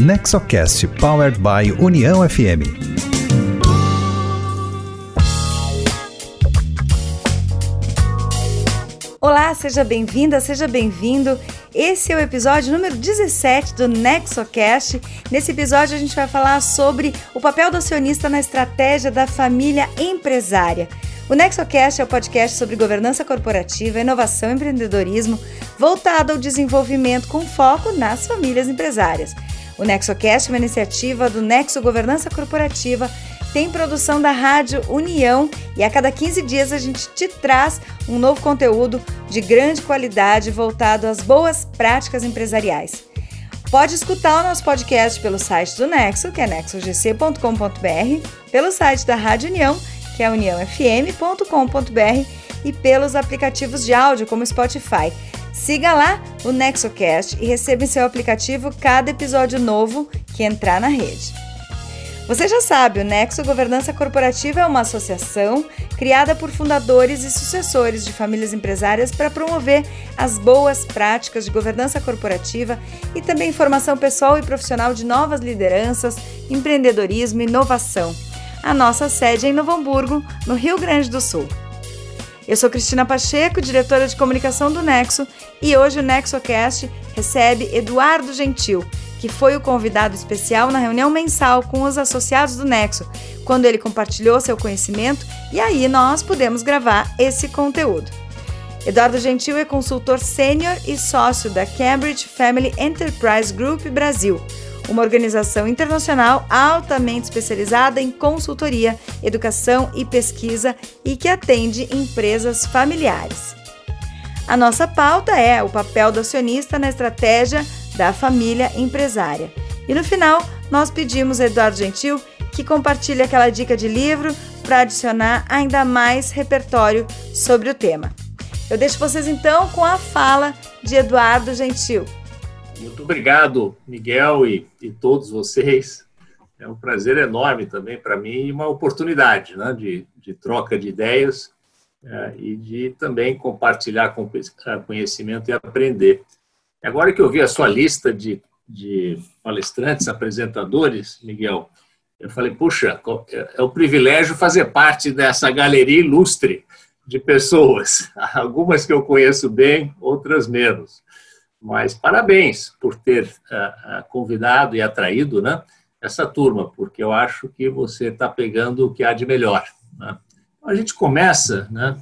Nexocast Powered by União FM. Olá, seja bem-vinda, seja bem-vindo. Esse é o episódio número 17 do Nexocast. Nesse episódio a gente vai falar sobre o papel do acionista na estratégia da família empresária. O Nexocast é o podcast sobre governança corporativa, inovação e empreendedorismo voltado ao desenvolvimento com foco nas famílias empresárias. O Nexocast é uma iniciativa do Nexo Governança Corporativa, tem produção da Rádio União e a cada 15 dias a gente te traz um novo conteúdo de grande qualidade voltado às boas práticas empresariais. Pode escutar o nosso podcast pelo site do Nexo, que é nexogc.com.br, pelo site da Rádio União que é uniãofm.com.br e pelos aplicativos de áudio como Spotify. Siga lá o NexoCast e receba em seu aplicativo cada episódio novo que entrar na rede. Você já sabe, o Nexo Governança Corporativa é uma associação criada por fundadores e sucessores de famílias empresárias para promover as boas práticas de governança corporativa e também formação pessoal e profissional de novas lideranças, empreendedorismo e inovação. A nossa sede é em Novo Hamburgo, no Rio Grande do Sul. Eu sou Cristina Pacheco, diretora de comunicação do Nexo, e hoje o NexoCast recebe Eduardo Gentil, que foi o convidado especial na reunião mensal com os associados do Nexo, quando ele compartilhou seu conhecimento e aí nós pudemos gravar esse conteúdo. Eduardo Gentil é consultor sênior e sócio da Cambridge Family Enterprise Group Brasil uma organização internacional altamente especializada em consultoria, educação e pesquisa e que atende empresas familiares. A nossa pauta é o papel do acionista na estratégia da família empresária. E no final, nós pedimos a Eduardo Gentil que compartilhe aquela dica de livro para adicionar ainda mais repertório sobre o tema. Eu deixo vocês então com a fala de Eduardo Gentil. Muito obrigado, Miguel e, e todos vocês. É um prazer enorme também para mim e uma oportunidade né, de, de troca de ideias é, e de também compartilhar com, é, conhecimento e aprender. Agora que eu vi a sua lista de, de palestrantes, apresentadores, Miguel, eu falei, puxa, é, é um privilégio fazer parte dessa galeria ilustre de pessoas, algumas que eu conheço bem, outras menos. Mas parabéns por ter uh, convidado e atraído né, essa turma, porque eu acho que você está pegando o que há de melhor. Né? Então, a gente começa, né,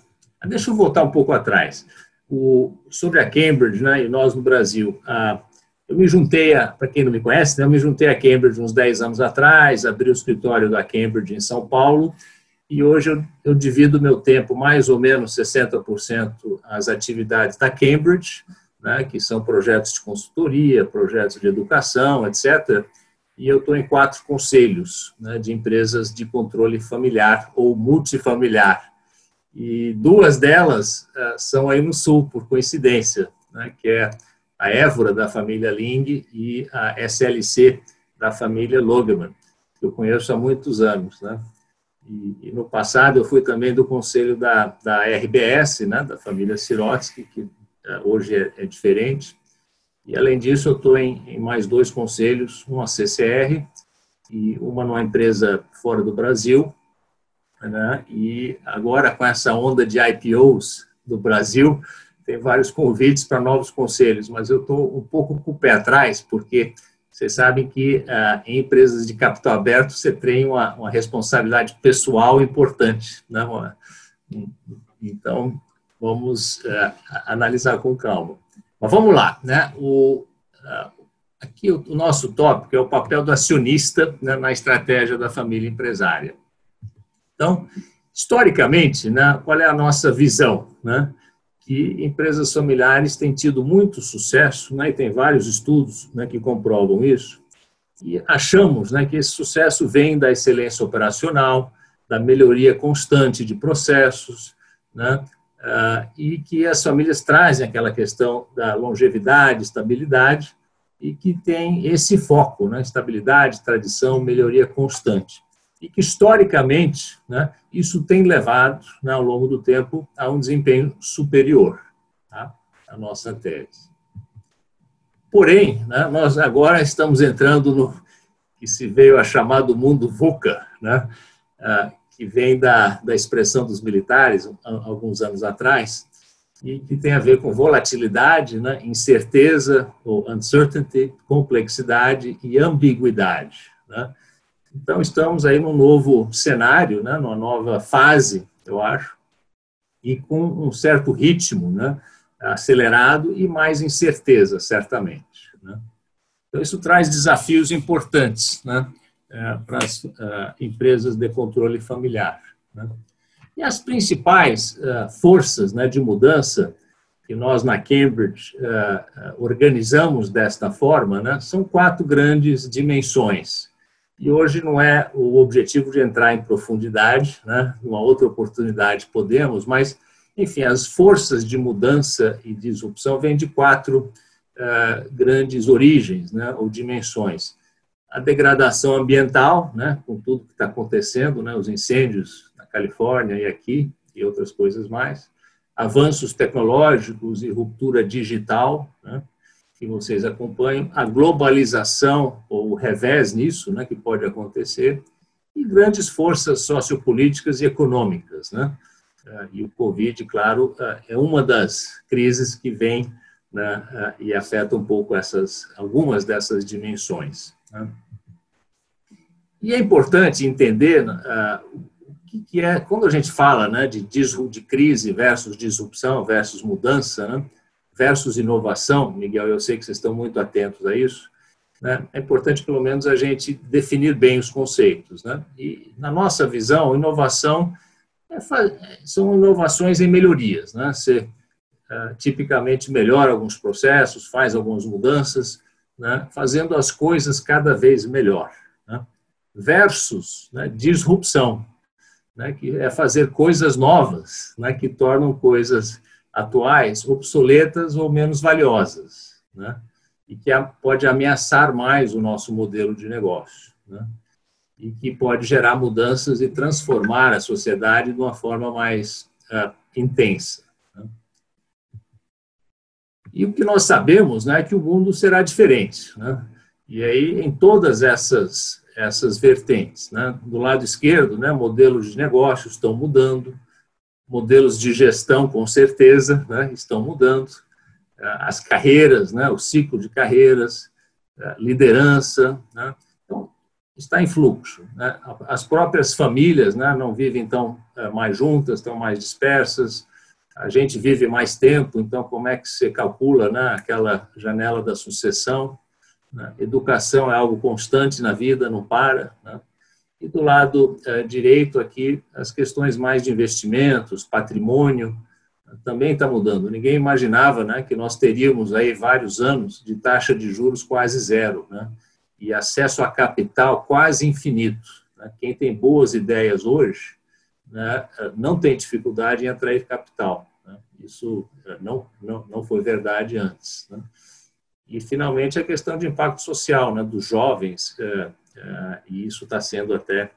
deixa eu voltar um pouco atrás, o, sobre a Cambridge né, e nós no Brasil. Uh, eu me juntei, para quem não me conhece, né, eu me juntei a Cambridge uns 10 anos atrás, abri o escritório da Cambridge em São Paulo, e hoje eu, eu divido meu tempo mais ou menos 60% as atividades da Cambridge, né, que são projetos de consultoria, projetos de educação, etc. E eu estou em quatro conselhos né, de empresas de controle familiar ou multifamiliar. E duas delas uh, são aí no Sul, por coincidência, né, que é a Évora, da família Ling, e a SLC, da família Logeman, que eu conheço há muitos anos. Né? E, e, no passado eu fui também do conselho da, da RBS, né, da família Sirotsky, que hoje é, é, diferente. E, além disso, eu estou em, em, mais dois conselhos, uma CCR e uma numa empresa fora do Brasil. Né? E agora, com essa onda de IPOs do Brasil, tem vários convites para novos conselhos, mas eu estou um pouco com o pé atrás, porque vocês sabem que ah, em empresas de capital aberto você tem uma, uma responsabilidade pessoal importante. Né? Então, vamos uh, analisar com calma. Mas vamos lá, né? O, uh, aqui o, o, nosso tópico é o papel do acionista né, na estratégia da família empresária. Então, historicamente, né, qual é a nossa visão? Né? Que empresas familiares têm tido muito sucesso, né, e tem vários estudos né, que comprovam isso, e achamos né, que esse sucesso vem da excelência operacional, da melhoria constante de processos, né, uh, e que as famílias trazem aquela questão da longevidade, estabilidade, e que tem esse foco, né, estabilidade, tradição, melhoria constante. E que, historicamente, né, isso tem levado, né, ao longo do tempo, a um desempenho superior, tá? a nossa tese. Porém, né, nós agora estamos entrando no que se veio a chamar do mundo VUCA, né, ah, que vem da, da expressão dos militares alguns anos atrás, e que tem a ver com volatilidade, né, incerteza, ou uncertainty, complexidade e ambiguidade. Né? Então, estamos aí num novo cenário, né, numa nova fase, eu acho, e com um certo ritmo né, acelerado e mais incerteza, certamente. Né? Então, isso traz desafios importantes né, para as uh, empresas de controle familiar. Né? E as principais uh, forças né, de mudança que nós na Cambridge organizamos desta forma né, são quatro grandes dimensões. E hoje não é o objetivo de entrar em profundidade, né? Uma outra oportunidade podemos, mas, enfim, as forças de mudança e disrupção vêm de quatro uh, grandes origens, né? Ou dimensões. A degradação ambiental, né? Com tudo que está acontecendo, né? Os incêndios na Califórnia e aqui e outras coisas mais. Avanços tecnológicos e ruptura digital, né? que vocês acompanham, a globalização, ou o revés nisso, né, que pode acontecer, e grandes forças sociopolíticas e econômicas. Né? Ah, e o Covid, claro, ah, é uma das crises que vem né, ah, e afeta um pouco essas, algumas dessas dimensões. Né? E é importante entender uh, o que, é, quando a gente fala né, de, de crise versus disrupção versus mudança, né, versus inovação, Miguel, eu sei que vocês estão muito atentos a isso, né? é importante pelo menos a gente definir bem os conceitos. Né? E na nossa visão, inovação é, são inovações em melhorias. Né? Você uh, tipicamente melhora alguns processos, faz algumas mudanças, né? fazendo as coisas cada vez melhor. Versus né, disrupção, né? que é fazer coisas novas, né? que tornam coisas atuais obsoletas ou menos valiosas, né? e que pode ameaçar mais o nosso modelo de negócio, né? e que pode gerar mudanças e transformar a sociedade de uma forma mais uh, intensa. Né? E o que nós sabemos né, é que o mundo será diferente. Né? E aí, em todas essas, essas vertentes, né? do lado esquerdo, né, modelos de negócios estão mudando, modelos de gestão, com certeza, né, estão mudando. As carreiras, né, o ciclo de carreiras, liderança. Né, então, está em fluxo. Né, as próprias famílias né, não vivem tão é, mais juntas, estão mais dispersas. A gente vive mais tempo, então, como é que se calcula né, aquela janela da sucessão? Né? Educação é algo constante na vida, não para. Né? E do lado é, direito aqui, as questões mais de investimentos, patrimônio, também está mudando. Ninguém imaginava né, que nós teríamos aí vários anos de taxa de juros quase zero, né, e acesso a capital quase infinito. Né. Quem tem boas ideias hoje né, não tem dificuldade em atrair capital. Né. Isso é, não, não, não foi verdade antes. Né. E, finalmente, a questão de impacto social né, dos jovens. É, é, e isso está sendo até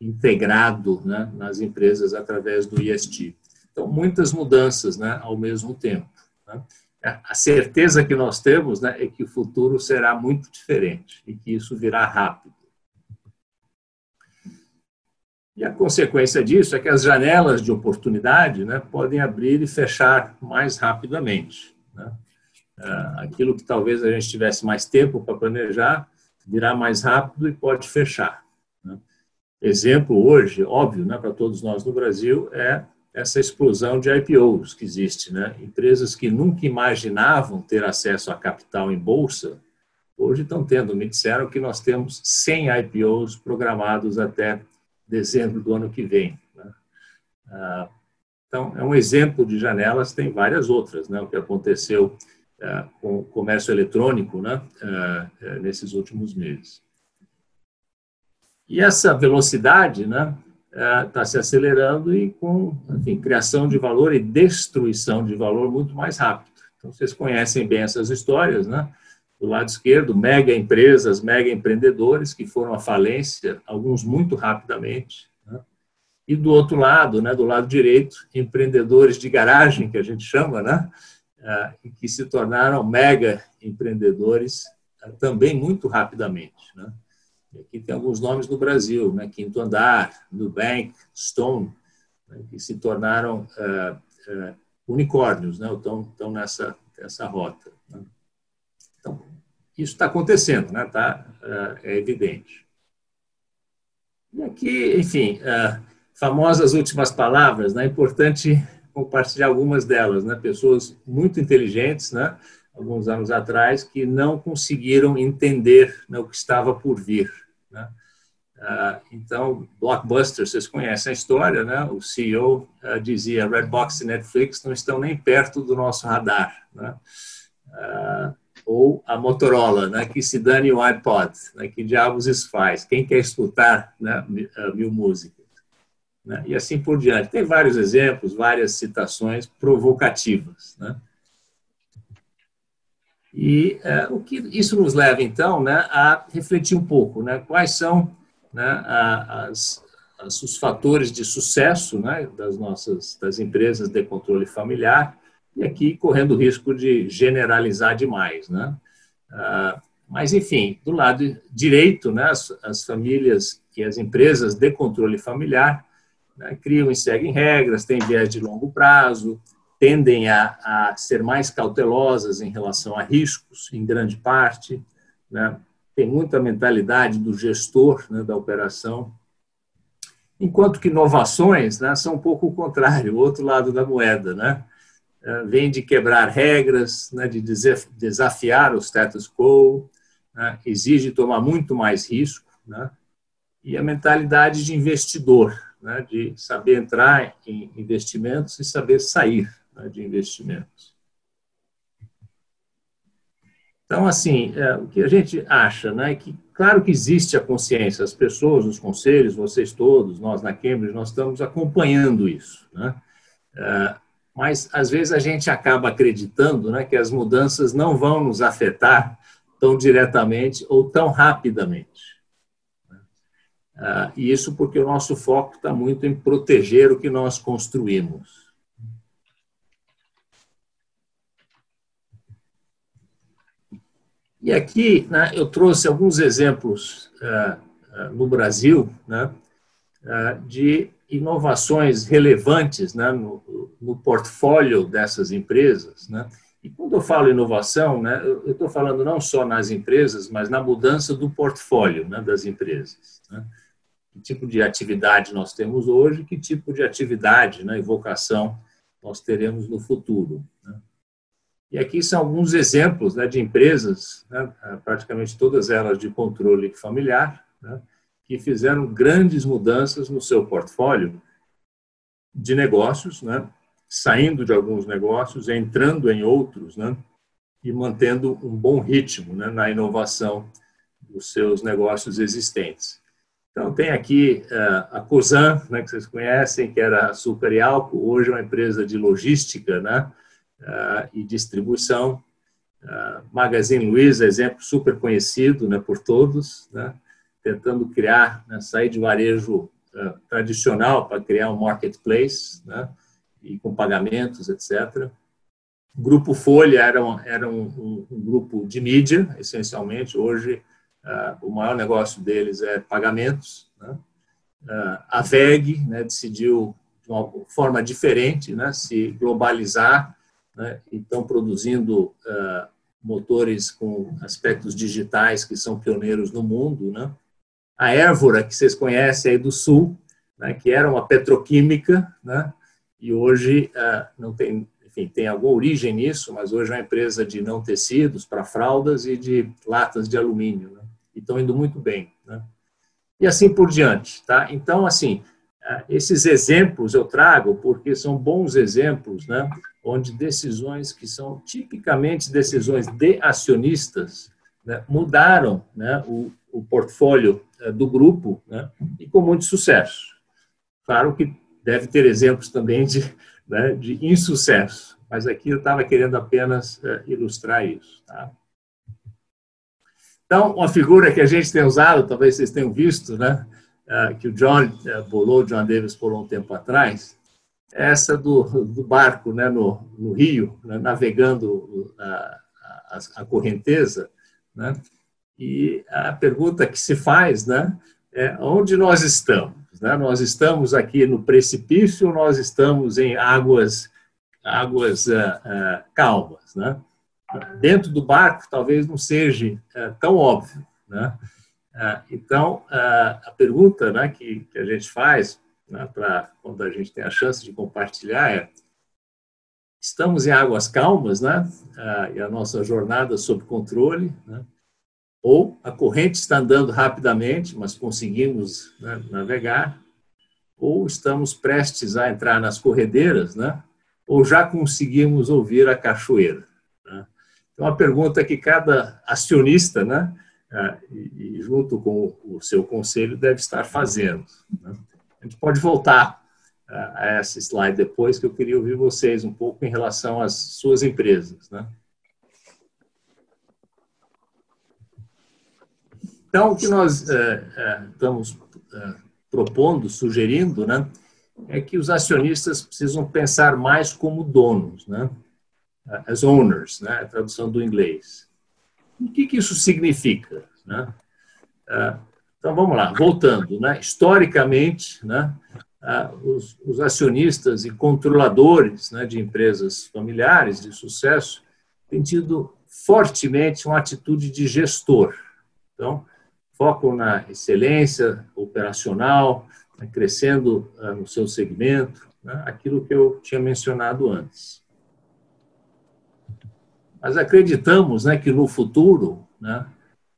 integrado né, nas empresas através do IST. Então, muitas mudanças né, ao mesmo tempo. Né? A certeza que nós temos né, é que o futuro será muito diferente e que isso virá rápido. E a consequência disso é que as janelas de oportunidade né, podem abrir e fechar mais rapidamente. Né? É, aquilo que talvez a gente tivesse mais tempo para planejar, virá mais rápido e pode fechar. Né? Exemplo hoje, óbvio, né, para todos nós no Brasil, é essa explosão de IPOs que existe. Né? Empresas que nunca imaginavam ter acesso a capital em bolsa, hoje estão tendo. Me disseram que nós temos 100 IPOs programados até dezembro do ano que vem. Né? Ah, então, é um exemplo de janelas, tem várias outras. Né? O que aconteceu com o comércio eletrônico né, é, é, nesses últimos meses. E essa velocidade né, está se acelerando e com enfim, criação de valor e destruição de valor muito mais rápido. Então, vocês conhecem bem essas histórias, né? Do lado esquerdo, mega empresas, mega empreendedores que foram à falência, alguns muito rapidamente. Né? E do outro lado, né, do lado direito, empreendedores de garagem, que a gente chama, né? E que se tornaram mega empreendedores também muito rapidamente. Né? Aqui tem alguns nomes no Brasil, né? Quinto Andar, Nubank, Stone, né? que se tornaram uh, uh, unicórnios, né? estão, estão nessa, nessa rota. Né? Então, isso está acontecendo, né? tá, uh, é evidente. E aqui, enfim, famosas últimas palavras, né? é importante compartilhar algumas delas, né? pessoas muito inteligentes, né? alguns anos atrás, que não conseguiram entender né, o que estava por vir. Né? Uh, então, Blockbuster, vocês conhecem a história, né? O CEO uh, dizia: Redbox e Netflix não estão nem perto do nosso radar, né? Uh, ou a Motorola, né? Que se dane o iPod, né? Que diabos isso faz? Quem quer escutar né? mil músicas? Né? E assim por diante. Tem vários exemplos, várias citações provocativas, né? E é, o que isso nos leva, então, né, a refletir um pouco, né, quais são né, as, as, os fatores de sucesso né, das nossas das empresas de controle familiar, e aqui correndo o risco de generalizar demais. Né? Ah, mas, enfim, do lado direito, né, as, as famílias e as empresas de controle familiar né, criam e seguem regras, têm viés de longo prazo, tendem a, a, ser mais cautelosas em relação a riscos, em grande parte, né? tem muita mentalidade do gestor né, da operação, enquanto que inovações né, são um pouco o contrário, o outro lado da moeda, né? É, vem de quebrar regras, né, de desafiar o status quo, né, exige tomar muito mais risco, né, e a mentalidade de investidor, né, de saber entrar em investimentos e saber sair né, de investimentos. Então, assim, é, o que a gente acha, né, é que, claro que existe a consciência, as pessoas, os conselhos, vocês todos, nós na Cambridge, nós estamos acompanhando isso, né? É, mas, às vezes, a gente acaba acreditando né, que as mudanças não vão nos afetar tão diretamente ou tão rapidamente. É, e isso porque o nosso foco está muito em proteger o que nós construímos. E aqui né, eu trouxe alguns exemplos uh, uh, no Brasil né, uh, de inovações relevantes né, no, no, portfólio dessas empresas. Né? E quando eu falo inovação, né, eu estou falando não só nas empresas, mas na mudança do portfólio né, das empresas. Né? Que tipo de atividade nós temos hoje, que tipo de atividade né, e vocação nós teremos no futuro. Né? E aqui são alguns exemplos né, de empresas, né, praticamente todas elas de controle familiar, né, que fizeram grandes mudanças no seu portfólio de negócios, né, saindo de alguns negócios, entrando em outros, né, e mantendo um bom ritmo né, na inovação dos seus negócios existentes. Então, tem aqui uh, a COSAN, né, que vocês conhecem, que era açúcar e álcool, hoje é uma empresa de logística, né, uh, e distribuição. Uh, Magazine Luiza, exemplo super conhecido né, por todos, né, tentando criar, né, sair de varejo tradicional para criar um marketplace né, e com pagamentos, etc. Grupo Folha era, um, era um, um, um grupo de mídia, essencialmente. Hoje, o maior negócio deles é pagamentos. Né. a VEG né, decidiu de uma forma diferente, né, se globalizar né, estão produzindo uh, motores com aspectos digitais que são pioneiros no mundo. Né? A Évora, que vocês conhecem aí do Sul, né, que era uma petroquímica, né, e hoje não tem, enfim, tem alguma origem nisso, mas hoje é uma empresa de não tecidos para fraldas e de latas de alumínio, né, e estão indo muito bem. Né? E assim por diante. Tá? Então, assim, uh, esses exemplos eu trago porque são bons exemplos né, onde decisões que são tipicamente decisões de acionistas né, mudaram né, o, o, portfólio eh, do grupo né, e com muito sucesso. Claro que deve ter exemplos também de, né, de insucesso, mas aqui eu estava querendo apenas uh, ilustrar isso. Tá? Então, uma figura que a gente tem usado, talvez vocês tenham visto, né, uh, que o John uh, bolou, John Davis bolou um tempo atrás, é essa do, do barco né, no, no rio, né, navegando a, a, a correnteza. Né? E a pergunta que se faz né, é onde nós estamos? Né? Nós estamos aqui no precipício, nós estamos em águas, águas uh, uh, calmas. Né? Dentro do barco, talvez não seja uh, tão óbvio. Né? então, a pergunta né, que, que a gente faz né, para quando a gente tem a chance de compartilhar é estamos em águas calmas, né? Ah, e a nossa jornada sob controle, né? Ou a corrente está andando rapidamente, mas conseguimos né, navegar, ou estamos prestes a entrar nas corredeiras, né? Ou já conseguimos ouvir a cachoeira. Né? Então, a pergunta que cada acionista, né? Ah, e, junto com o seu conselho deve estar fazendo. Né? A gente pode voltar a essa slide depois, que eu queria ouvir vocês um pouco em relação às suas empresas. Né? Então, o que nós é, é, estamos é, propondo, sugerindo, né, é que os acionistas precisam pensar mais como donos, né, as owners, né, a tradução do inglês. O que, que isso significa? Né? Então vamos lá, voltando, né? historicamente, né, os, os, acionistas e controladores né, de empresas familiares de sucesso têm tido fortemente uma atitude de gestor. Então, foco na excelência operacional, né, crescendo uh, no seu segmento, né, aquilo que eu tinha mencionado antes. Mas acreditamos né, que no futuro, né,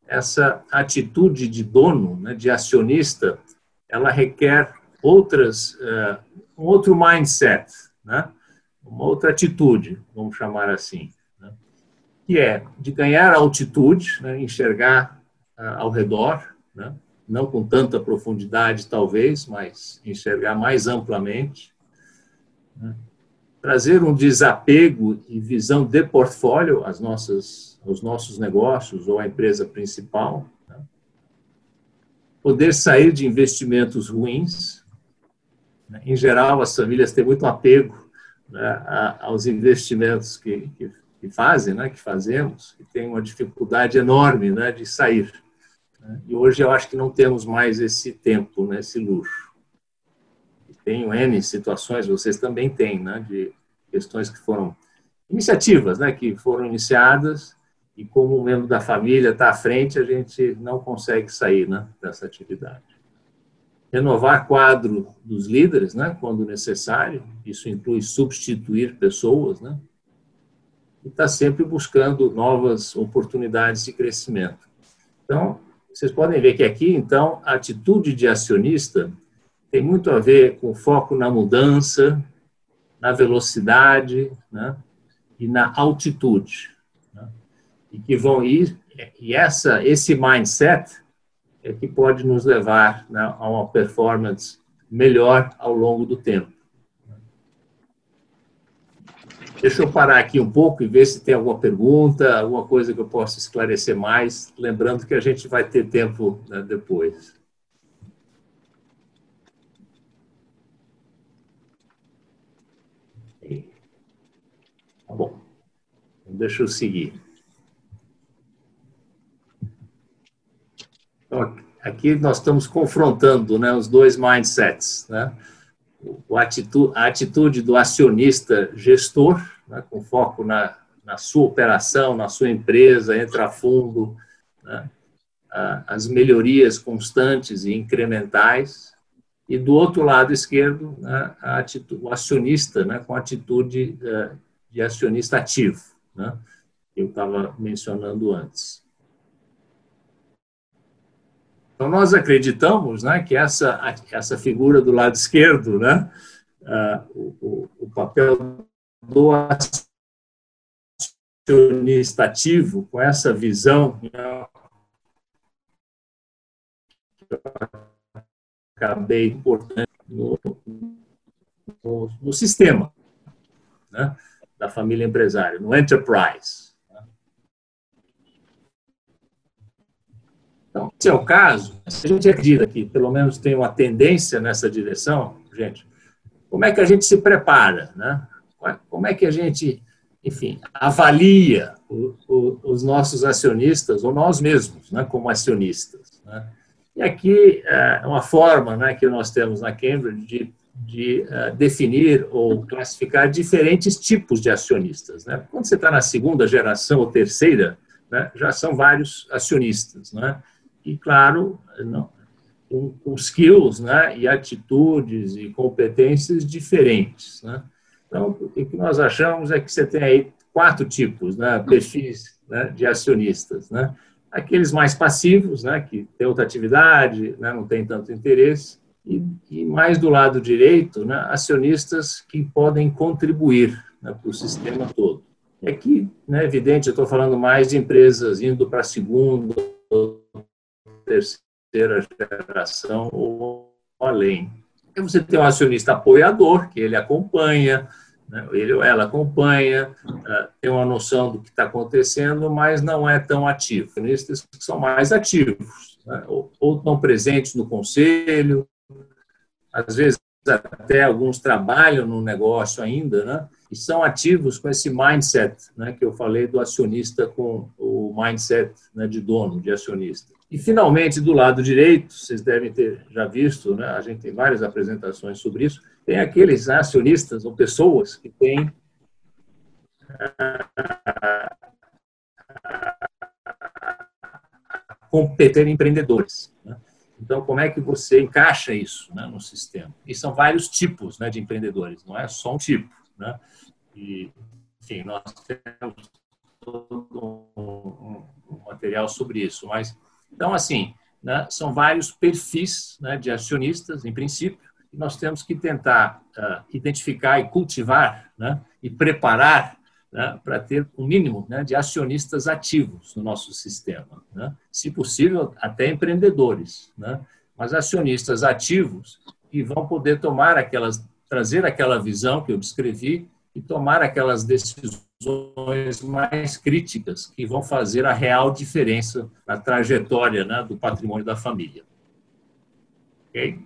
essa atitude de dono, né, de acionista, ela requer outras, uh, um outro mindset, né, uma outra atitude, vamos chamar assim, né, que é de ganhar altitude, né, enxergar uh, ao redor, né, não com tanta profundidade talvez, mas enxergar mais amplamente, né, trazer um desapego e visão de portfólio às nossas os nossos negócios ou a empresa principal. Né? Poder sair de investimentos ruins. Né? Em geral, as famílias têm muito apego né, aos investimentos que, que, que, fazem, né, que fazemos, e têm uma dificuldade enorme né, de sair. Né? E hoje eu acho que não temos mais esse tempo, né, esse luxo. Tenho N situações, vocês também têm, né, de questões que foram iniciativas, né, que foram iniciadas e como um membro da família está à frente, a gente não consegue sair né, dessa atividade. Renovar quadro dos líderes, né, quando necessário, isso inclui substituir pessoas, né, e está sempre buscando novas oportunidades de crescimento. Então, vocês podem ver que aqui, então, a atitude de acionista tem muito a ver com foco na mudança, na velocidade né, e na altitude e que vão ir, e essa, esse mindset é que pode nos levar né, a uma performance melhor ao longo do tempo. Deixa eu parar aqui um pouco e ver se tem alguma pergunta, alguma coisa que eu possa esclarecer mais, lembrando que a gente vai ter tempo né, depois. Bom. Deixa eu seguir. Então, aqui nós estamos confrontando né, os dois mindsets. Né? Atitude, a atitude do acionista gestor, né, com foco na, na sua operação, na sua empresa, entra a fundo, né? as melhorias constantes e incrementais, e do outro lado esquerdo, né, atitude, o acionista né, com atitude eh, de acionista ativo, né, que eu estava mencionando antes. Então, nós acreditamos né, que essa, essa figura do lado esquerdo, né, uh, o, o papel do acionista ativo, com essa visão né, acabei importante no, no, no sistema né, da família empresária, no enterprise. Então, se é o caso, se a gente acredita que pelo menos tem uma tendência nessa direção, gente, como é que a gente se prepara, né? Como é que a gente, enfim, avalia o, o, os nossos acionistas ou nós mesmos, né, como acionistas, né? E aqui é uma forma né, que nós temos na Cambridge de, de uh, definir ou classificar diferentes tipos de acionistas. Né? Quando você está na segunda geração ou terceira, né, já são vários acionistas. Né? E, claro, não, com, com skills né, e atitudes e competências diferentes. Né? Então, o que nós achamos é que você tem aí quatro tipos, né, perfis né, de acionistas. Né? aqueles mais passivos, né, que tem outra atividade, né, não tem tanto interesse, e, e mais do lado direito, né, acionistas que podem contribuir né, para o sistema todo. E aqui, né, evidente, eu estou falando mais de empresas indo para a segunda, terceira geração ou além. E você tem um acionista apoiador, que ele acompanha, né? Ele ou ela acompanha, uh, tem uma noção do que está acontecendo, mas não é tão ativo. Esses que são mais ativos, né? ou, ou estão presentes no conselho, às vezes até alguns trabalham no negócio ainda, né? e são ativos com esse mindset né, que eu falei do acionista com o mindset né, de dono, de acionista. E, finalmente, do lado direito, vocês devem ter já visto, né, a gente tem várias apresentações sobre isso, tem aqueles acionistas ou pessoas que têm competir empreendedores. Né? Então, como é que você encaixa isso né, no sistema? E são vários tipos né, de empreendedores, não é só um tipo. Né? E, enfim, nós temos todo um, um material sobre isso. Mas, então, assim, né, são vários perfis né, de acionistas, em princípio, e nós temos que tentar uh, identificar e cultivar né, e preparar né, para ter um mínimo né, de acionistas ativos no nosso sistema. Né? Se possível, até empreendedores, né? mas acionistas ativos que vão poder tomar aquelas, trazer aquela visão que eu descrevi e tomar aquelas decisões mais críticas que vão fazer a real diferença na trajetória né, do patrimônio da família. Ok?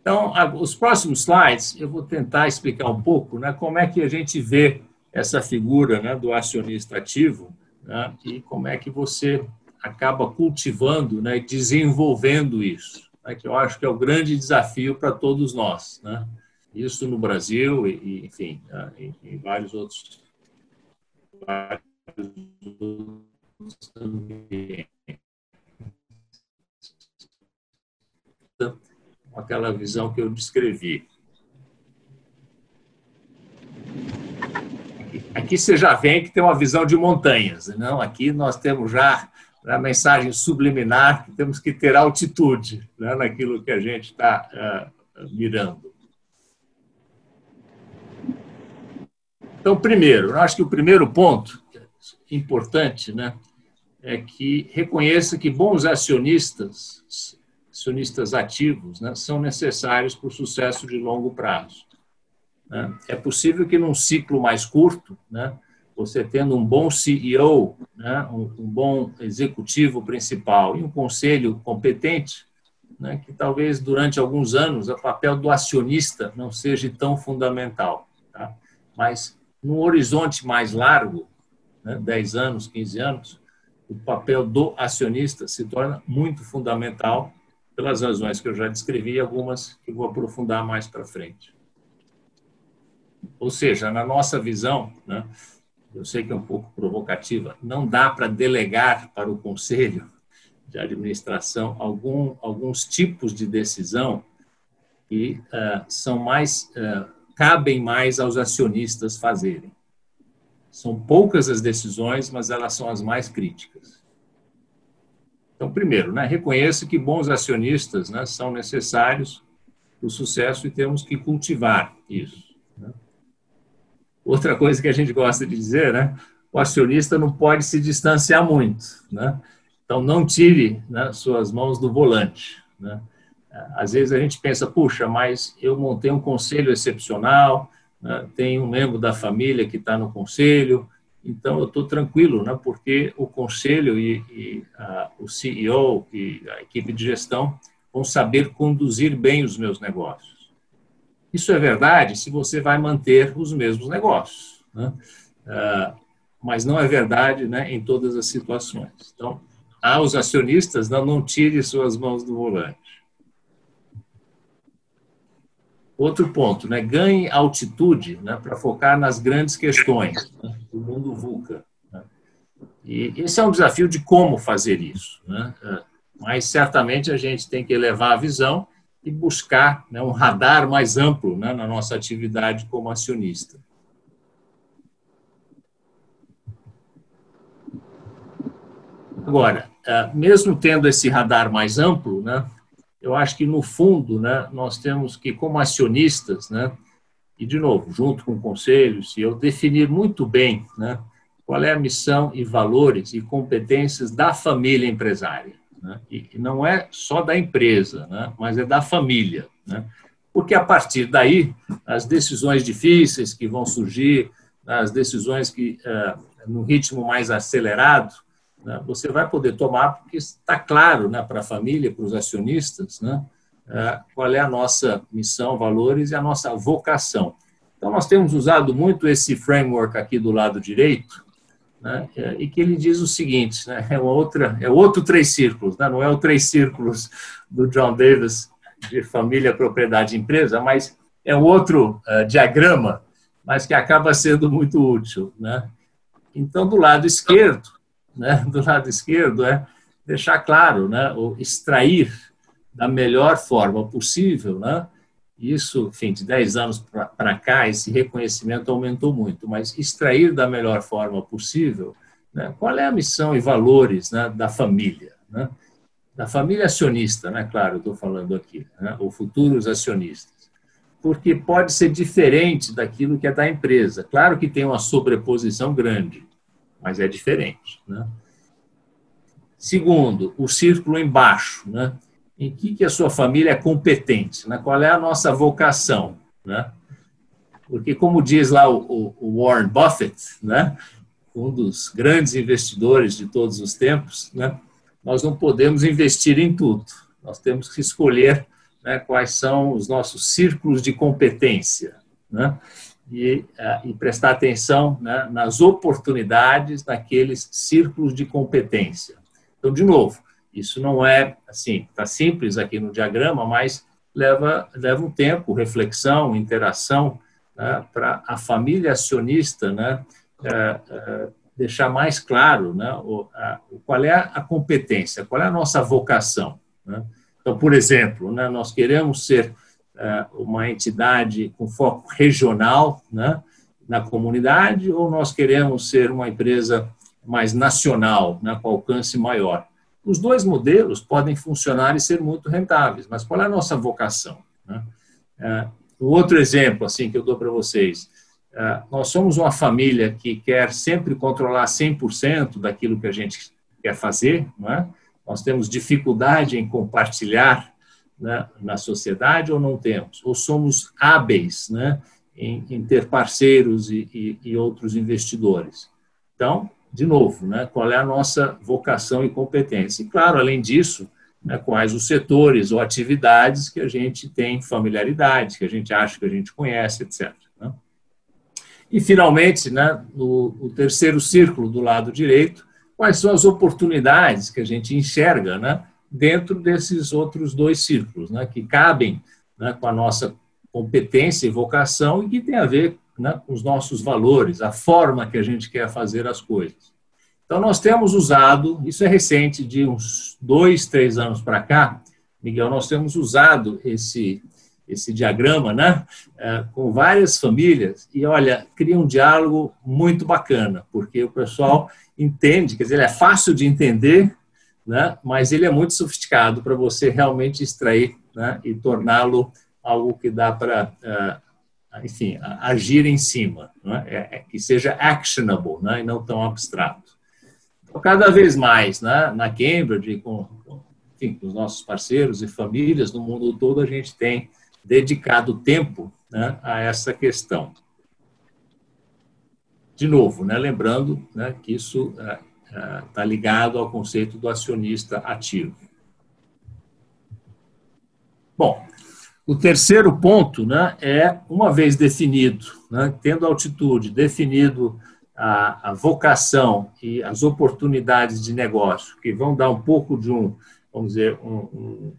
Então, os próximos slides, eu vou tentar explicar um pouco né, como é que a gente vê essa figura né, do acionista ativo né, e como é que você acaba cultivando né, desenvolvendo isso, né, que eu acho que é o grande desafio para todos nós. Né? Isso no Brasil e, enfim, né, em, em, vários outros, vários outros com aquela visão que eu descrevi. Aqui você já vê que tem uma visão de montanhas, não? Aqui nós temos já a mensagem subliminar que temos que ter altitude né, naquilo que a gente está uh, mirando. Então, primeiro, acho que o primeiro ponto importante né, é que reconheça que bons acionistas acionistas ativos né, são necessários para o sucesso de longo prazo. Né? É possível que num ciclo mais curto, né, você tendo um bom CEO, né, um, um, bom executivo principal e um conselho competente, né, que talvez durante alguns anos o papel do acionista não seja tão fundamental. Tá? Mas num horizonte mais largo, né, 10 anos, 15 anos, o papel do acionista se torna muito fundamental pelas razões que eu já descrevi, algumas que vou aprofundar mais para frente. Ou seja, na nossa visão, né, eu sei que é um pouco provocativa, não dá para delegar para o conselho de administração algum, alguns tipos de decisão que uh, são mais uh, cabem mais aos acionistas fazerem. São poucas as decisões, mas elas são as mais críticas. Então, primeiro, né, reconheça que bons acionistas né, são necessários para o sucesso e temos que cultivar isso. Outra coisa que a gente gosta de dizer, né, o acionista não pode se distanciar muito. Né? Então, não tire né, suas mãos do volante. Né? Às vezes a gente pensa, puxa, mas eu montei um conselho excepcional, né, tem um membro da família que está no conselho, então, eu estou tranquilo, né, porque o conselho e, e a, o CEO e a equipe de gestão vão saber conduzir bem os meus negócios. Isso é verdade se você vai manter os mesmos negócios, né? uh, mas não é verdade né, em todas as situações. Então, aos acionistas, não, não tire suas mãos do volante. Outro ponto, né? ganhe altitude né, para focar nas grandes questões né, do mundo VUCA. Né? E esse é um desafio de como fazer isso. Né? É, mas certamente a gente tem que elevar a visão e buscar né, um radar mais amplo né, na nossa atividade como acionista. Agora, é, mesmo tendo esse radar mais amplo, né, eu acho que, no fundo, né, nós temos que, como acionistas, né, e, de novo, junto com conselhos, eu definir muito bem né, qual é a missão e valores e competências da família empresária. Né, e, e não é só da empresa, né, mas é da família. Né, porque, a partir daí, as decisões difíceis que vão surgir, as decisões que, uh, no ritmo mais acelerado, né, você vai poder tomar, porque está claro né, para a família, para os acionistas, né, é, qual é a nossa missão, valores e a nossa vocação. Então, nós temos usado muito esse framework aqui do lado direito, né, e que ele diz o seguinte, né, é, outra, é outro três círculos, né, não é o três círculos do John Davis de família, propriedade e empresa, mas é outro uh, diagrama, mas que acaba sendo muito útil. Né? Então, do lado esquerdo, né, do lado esquerdo é deixar claro, né, ou extrair da melhor forma possível, né, isso, enfim, de 10 anos para cá, esse reconhecimento aumentou muito, mas extrair da melhor forma possível né, qual é a missão e valores né, da família, né, da família acionista, né, claro, estou falando aqui, né, ou futuros acionistas, porque pode ser diferente daquilo que é da empresa. Claro que tem uma sobreposição grande, mas é diferente. Né? Segundo, o círculo embaixo, né? Em que, que a sua família é competente, né? qual é a nossa vocação. Né? Porque, como diz lá o, o Warren Buffett, né? um dos grandes investidores de todos os tempos, né? nós não podemos investir em tudo, nós temos que escolher né, quais são os nossos círculos de competência. Né? e, é, e prestar atenção né, nas oportunidades naqueles círculos de competência. Então, de novo, isso não é assim, está simples aqui no diagrama, mas leva, leva um tempo, reflexão, interação, né, para a família acionista né, é, é, deixar mais claro né, o, a, qual é a competência, qual é a nossa vocação. Né? Então, por exemplo, né, nós queremos ser é, uma entidade com foco regional né, na comunidade ou nós queremos ser uma empresa mais nacional, né, com alcance maior? Os dois modelos podem funcionar e ser muito rentáveis, mas qual é a nossa vocação? Né? É, um outro exemplo assim que eu dou para vocês, é, nós somos uma família que quer sempre controlar 100% daquilo que a gente quer fazer, é? nós temos dificuldade em compartilhar né, na sociedade ou não temos? Ou somos hábeis né, em, em ter parceiros e, e, e, outros investidores? Então, de novo, né, qual é a nossa vocação e competência? E, claro, além disso, né, quais os setores ou atividades que a gente tem familiaridade, que a gente acha que a gente conhece, etc. Né? E, finalmente, né, no, no terceiro círculo do lado direito, quais são as oportunidades que a gente enxerga né, dentro desses outros dois círculos, né, que cabem né, com a nossa competência e vocação e que tem a ver né, os nossos valores, a forma que a gente quer fazer as coisas. Então, nós temos usado, isso é recente, de uns dois, três anos para cá, Miguel, nós temos usado esse, esse diagrama né, é, com várias famílias e, olha, cria um diálogo muito bacana, porque o pessoal entende, quer dizer, ele é fácil de entender né? mas ele é muito sofisticado para você realmente extrair né? e torná-lo algo que dá para, uh, enfim, agir em cima, né? é, é, que seja actionable né? e não tão abstrato. Então, cada vez mais, né? na Cambridge, com, enfim, com os nossos parceiros e famílias no mundo todo, a gente tem dedicado tempo né? a essa questão. De novo, né? lembrando que isso está ligado ao conceito do acionista ativo. Bom, o terceiro ponto né, é, uma vez definido, né, tendo altitude, definido a, a, vocação e as oportunidades de negócio, que vão dar um pouco de um, vamos dizer, um, um,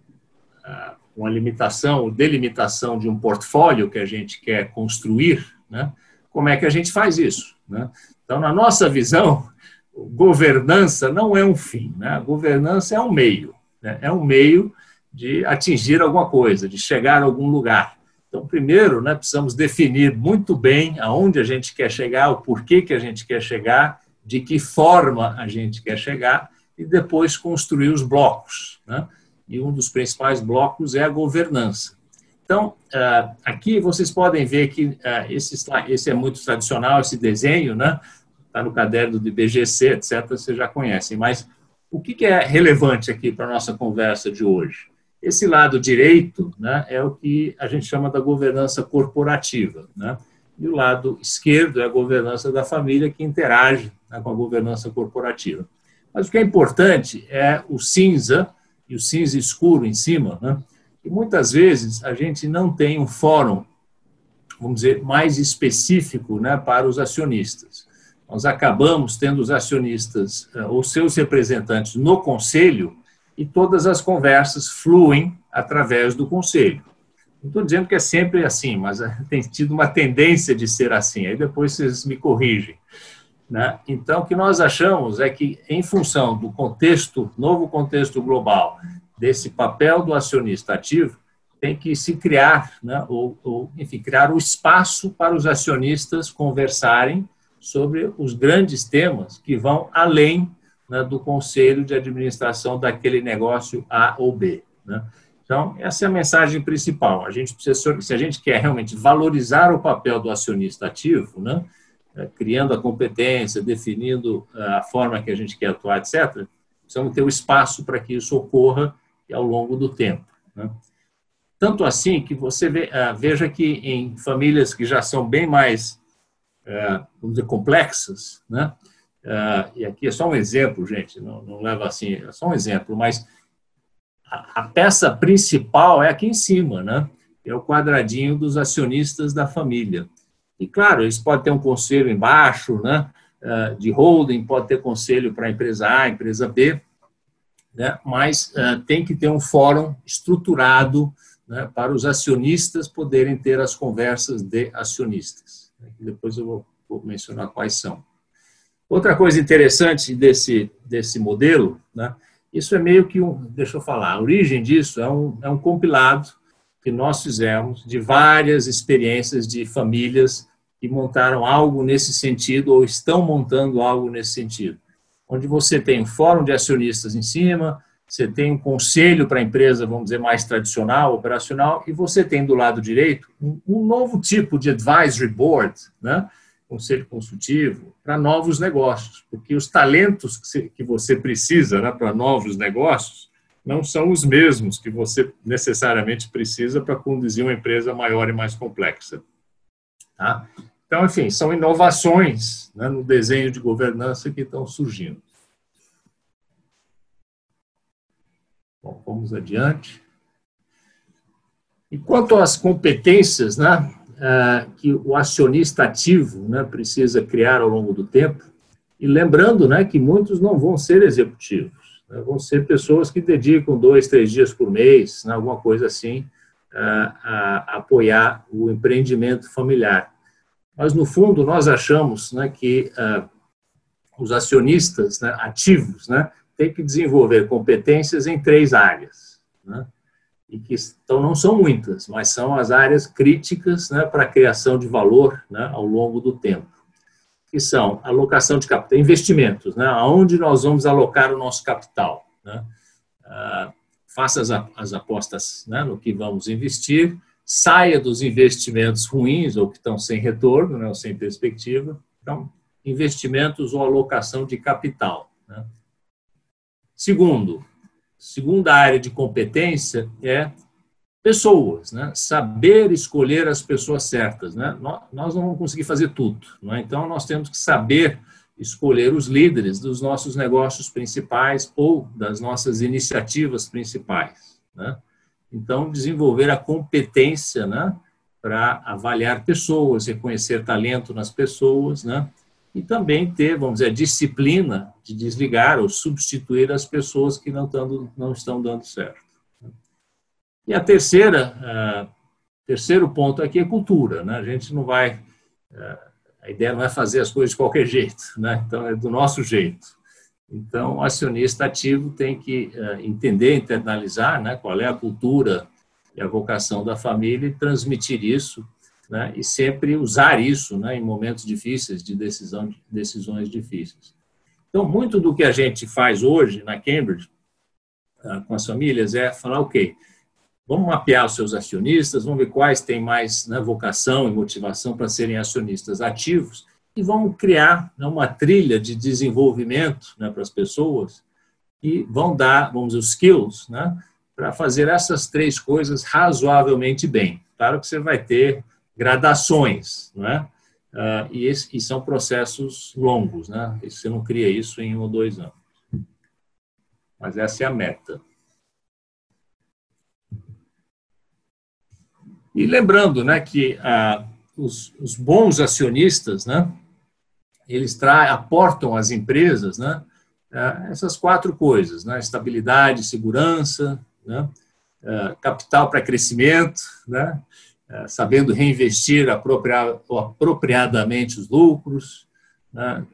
uma limitação, delimitação de um portfólio que a gente quer construir, né, como é que a gente faz isso? Né? Então, na nossa visão, governança não é um fim, né? governança é um meio, né? é um meio de atingir alguma coisa, de chegar a algum lugar. Então, primeiro, né, precisamos definir muito bem aonde a gente quer chegar, o porquê que a gente quer chegar, de que forma a gente quer chegar, e depois construir os blocos. Né? E um dos principais blocos é a governança. Então, ah, aqui vocês podem ver que ah, esse, esse é muito tradicional, esse desenho, né? Está no caderno de BGC, etc., vocês já conhecem. Mas o que é relevante aqui para a nossa conversa de hoje? Esse lado direito né, é o que a gente chama da governança corporativa. Né? E o lado esquerdo é a governança da família, que interage né, com a governança corporativa. Mas o que é importante é o cinza, e o cinza escuro em cima, né? e muitas vezes a gente não tem um fórum, vamos dizer, mais específico né, para os acionistas. Nós acabamos tendo os acionistas eh, ou seus representantes no conselho e todas as conversas fluem através do conselho. Não estou dizendo que é sempre assim, mas tem tido uma tendência de ser assim. Aí depois vocês me corrigem. Né? Então, o que nós achamos é que, em função do contexto, novo contexto global, desse papel do acionista ativo, tem que se criar, né? ou, ou, enfim, criar o um espaço para os acionistas conversarem sobre os grandes temas que vão além né, do conselho de administração daquele negócio A ou B. Né? Então, essa é a mensagem principal. A gente precisa, se a gente quer realmente valorizar o papel do acionista ativo, né, é, criando a competência, definindo é, a forma que a gente quer atuar, etc., precisamos ter o espaço para que isso ocorra ao longo do tempo. Né? Tanto assim que você é, veja que em famílias que já são bem mais, vamos dizer, complexas, né? Uh, e aqui é só um exemplo, gente, não, não, leva assim, é só um exemplo, mas a, a, peça principal é aqui em cima, né? É o quadradinho dos acionistas da família. E, claro, eles podem ter um conselho embaixo, né? Uh, de holding, pode ter conselho para a empresa A, empresa B, né? mas uh, tem que ter um fórum estruturado né? para os acionistas poderem ter as conversas de acionistas. Depois eu vou, vou mencionar quais são. Outra coisa interessante desse, desse modelo, né, isso é meio que um, deixa eu falar, a origem disso é um, é um compilado que nós fizemos de várias experiências de famílias que montaram algo nesse sentido ou estão montando algo nesse sentido. Onde você tem um fórum de acionistas em cima, você tem um conselho para a empresa, vamos dizer, mais tradicional, operacional, e você tem do lado direito um, um novo tipo de advisory board, né? Conselho consultivo, para novos negócios, porque os talentos que você precisa né, para novos negócios não são os mesmos que você necessariamente precisa para conduzir uma empresa maior e mais complexa. Tá? Então, enfim, são inovações né, no desenho de governança que estão surgindo. Bom, vamos adiante. E quanto às competências, né, é, que o acionista ativo né, precisa criar ao longo do tempo. E lembrando né, que muitos não vão ser executivos, né, vão ser pessoas que dedicam dois, três dias por mês, né, alguma coisa assim, a, a, apoiar o empreendimento familiar. Mas, no fundo, nós achamos né, que uh, os acionistas né, ativos né, têm que desenvolver competências em três áreas. Né? E que então não são muitas, mas são as áreas críticas né, para a criação de valor né, ao longo do tempo, que são alocação de capital, investimentos, né, aonde nós vamos alocar o nosso capital, né, ah, faça as, as apostas né, no que vamos investir, saia dos investimentos ruins ou que estão sem retorno, né, ou sem perspectiva, então investimentos ou alocação de capital. Né. Segundo, Segunda área de competência é pessoas, né? saber escolher as pessoas certas. Né? Nós não vamos conseguir fazer tudo, né? então nós temos que saber escolher os líderes dos nossos negócios principais ou das nossas iniciativas principais. Né? então, desenvolver a competência né, para avaliar pessoas, reconhecer talento nas pessoas, né, e também ter, vamos dizer, disciplina de desligar ou substituir as pessoas que não, tando, não estão dando certo. E a terceira, uh, terceiro ponto aqui é cultura. Né? A gente não vai, uh, a ideia não é fazer as coisas de qualquer jeito, né? então é do nosso jeito. Então, o acionista ativo tem que uh, entender, internalizar né, qual é a cultura e a vocação da família e transmitir isso né, e sempre usar isso né, em momentos difíceis, de decisão, decisões difíceis. Então, muito do que a gente faz hoje na Cambridge uh, com as famílias é falar, ok, vamos mapear os seus acionistas, vamos ver quais têm mais né, vocação e motivação para serem acionistas ativos e vamos criar né, uma trilha de desenvolvimento né, para as pessoas e vão dar, vamos dizer, os skills né, para fazer essas três coisas razoavelmente bem. Claro que você vai ter gradações, não é? Uh, e, esse, e, são processos longos, né? Você não cria isso em um ou dois anos. Mas essa é a meta. E lembrando, né, que uh, os, os, bons acionistas, né, eles tra aportam às empresas né, é, essas quatro coisas, né, estabilidade, segurança, né, capital para crescimento, né, sabendo reinvestir apropriadamente os lucros, né,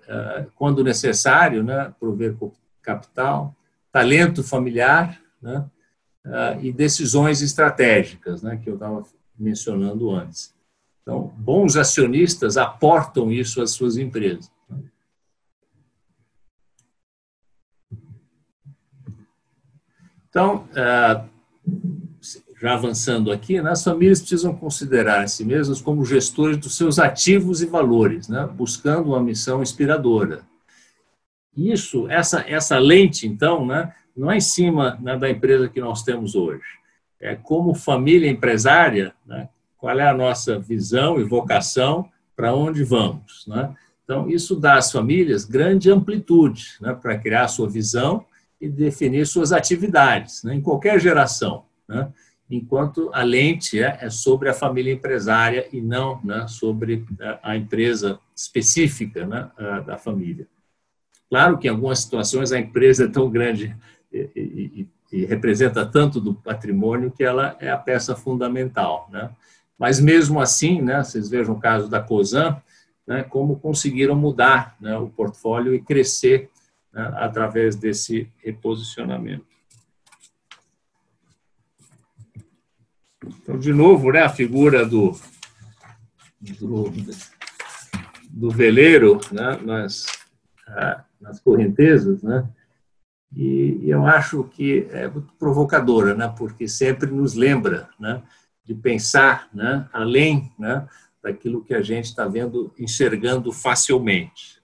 quando necessário, né, prover capital, talento familiar né, e decisões estratégicas, que eu estava mencionando antes. Então, bons acionistas aportam isso às suas empresas. Então, é, já avançando aqui, né, as famílias precisam considerar a si mesmas como gestores dos seus ativos e valores, né, buscando uma missão inspiradora. Isso, essa, essa lente, então, né, não é em cima né, da empresa que nós temos hoje. É como família empresária, né, qual é a nossa visão e vocação, para onde vamos. Né? Então, isso dá às famílias grande amplitude né, para criar sua visão e definir suas atividades, né, em qualquer geração. Né? Enquanto a lente é, é, sobre a família empresária e não né, sobre a, empresa específica né, da família. Claro que em algumas situações a empresa é tão grande e, e, e, representa tanto do patrimônio que ela é a peça fundamental. Né? Mas mesmo assim, né, vocês vejam o caso da COSAN, né, como conseguiram mudar né, o portfólio e crescer né, através desse reposicionamento. Então, de novo, né, a figura do, do, do veleiro né, nas, ah, nas correntezas, né, e eu acho que é muito provocadora, né, porque sempre nos lembra né, de pensar né, além né, daquilo que a gente está vendo, enxergando facilmente.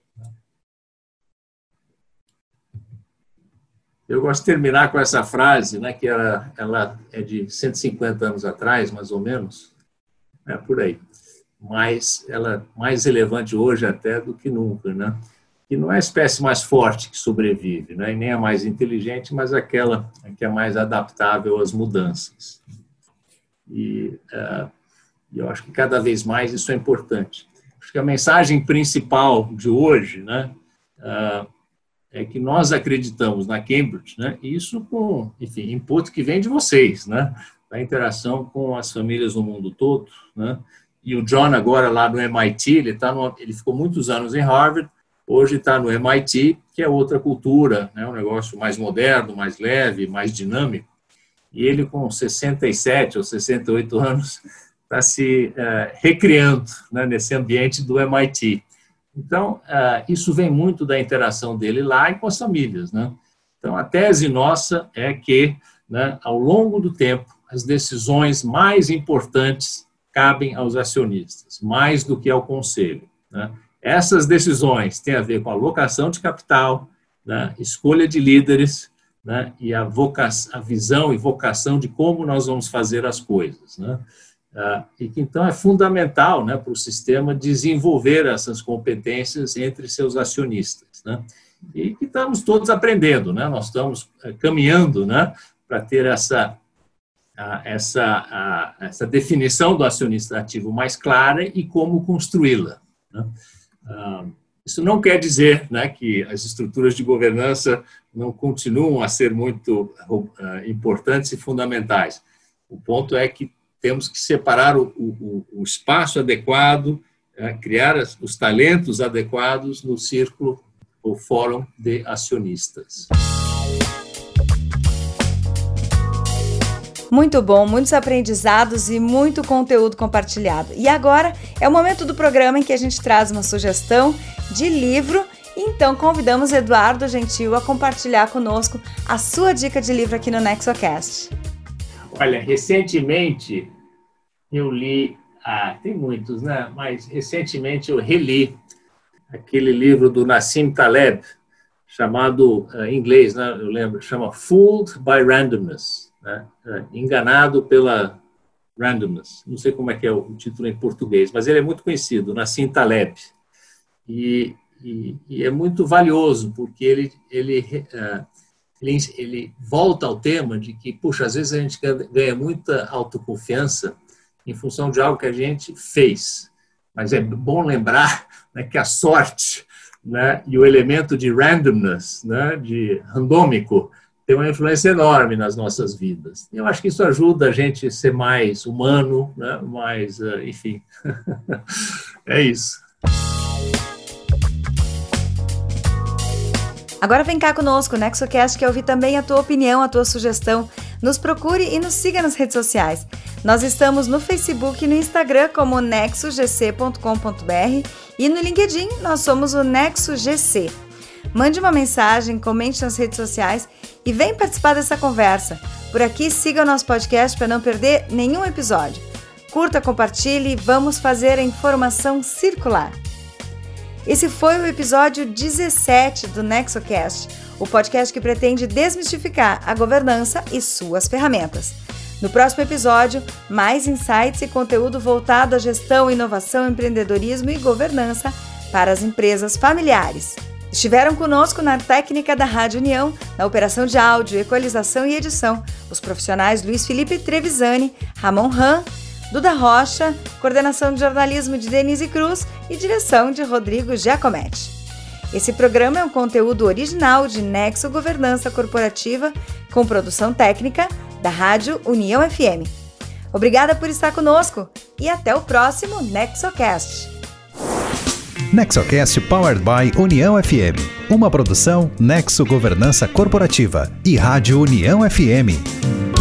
Eu gosto de terminar com essa frase, né, que ela, ela é de 150 anos atrás, mais ou menos, é por aí. Mas ela é mais relevante hoje até do que nunca, né? Que não é a espécie mais forte que sobrevive, né? E nem a mais inteligente, mas aquela que é mais adaptável às mudanças. E uh, eu acho que cada vez mais isso é importante. Acho que a mensagem principal de hoje, né, uh, é que nós acreditamos na Cambridge, né, isso com, enfim, input que vem de vocês, né, da interação com as famílias no mundo todo, né, e o John agora lá no MIT, ele tá no, ele ficou muitos anos em Harvard, hoje está no MIT, que é outra cultura, né, um negócio mais moderno, mais leve, mais dinâmico. E ele com 67 ou 68 anos está se uh, recriando né, nesse ambiente do MIT. Então, uh, isso vem muito da interação dele lá e com as famílias. Né? Então, a tese nossa é que, né, ao longo do tempo, as decisões mais importantes cabem aos acionistas, mais do que ao conselho. Né? Essas decisões têm a ver com alocação de capital, né, escolha de líderes, né, e a, a visão e vocação de como nós vamos fazer as coisas. Né? Ah, e que então é fundamental né, para o sistema desenvolver essas competências entre seus acionistas. Né? E que estamos todos aprendendo, né? nós estamos eh, caminhando né, para ter essa, essa, essa definição do acionista ativo mais clara e como construí-la. Né? Ah, isso não quer dizer né, que as estruturas de governança não continuam a ser muito ah, importantes e fundamentais. O ponto é que temos que separar o, o, o espaço adequado, é, criar os talentos adequados no círculo ou fórum de acionistas. Muito bom, muitos aprendizados e muito conteúdo compartilhado. E agora é o momento do programa em que a gente traz uma sugestão de livro. Então convidamos Eduardo Gentil a compartilhar conosco a sua dica de livro aqui no NexoCast. Olha, recentemente eu li, ah, tem muitos, né? Mas recentemente eu reli aquele livro do Nassim Taleb, chamado uh, em inglês, né? Eu lembro, chama Fooled by Randomness, né? Uh, enganado pela randomness. Não sei como é que é o título em português, mas ele é muito conhecido, Nassim Taleb. E, e, e é muito valioso porque ele ele uh, ele, ele volta ao tema de que, puxa, às vezes a gente ganha muita autoconfiança em função de algo que a gente fez. Mas é bom lembrar né, que a sorte né, e o elemento de randomness, né, de randômico, tem uma influência enorme nas nossas vidas. Eu acho que isso ajuda a gente a ser mais humano, né, mais, uh, enfim, é isso. Agora vem cá conosco, NexoCast, quer ouvir também a tua opinião, a tua sugestão. Nos procure e nos siga nas redes sociais. Nós estamos no Facebook e no Instagram como nexogc.com.br e no LinkedIn nós somos o NexoGC. Mande uma mensagem, comente nas redes sociais e vem participar dessa conversa. Por aqui, siga o nosso podcast para não perder nenhum episódio. Curta, compartilhe e vamos fazer a informação circular. Esse foi o episódio 17 do NexoCast, o podcast que pretende desmistificar a governança e suas ferramentas. No próximo episódio, mais insights e conteúdo voltado à gestão, inovação, empreendedorismo e governança para as empresas familiares. Estiveram conosco na técnica da Rádio União, na operação de áudio, equalização e edição, os profissionais Luiz Felipe Trevisani, Ramon Ram, Duda Rocha, coordenação de jornalismo de Denise Cruz e direção de Rodrigo Giacometti. Esse programa é um conteúdo original de Nexo Governança Corporativa, com produção técnica da Rádio União FM. Obrigada por estar conosco e até o próximo NexoCast. NexoCast Powered by União FM. Uma produção Nexo Governança Corporativa e Rádio União FM.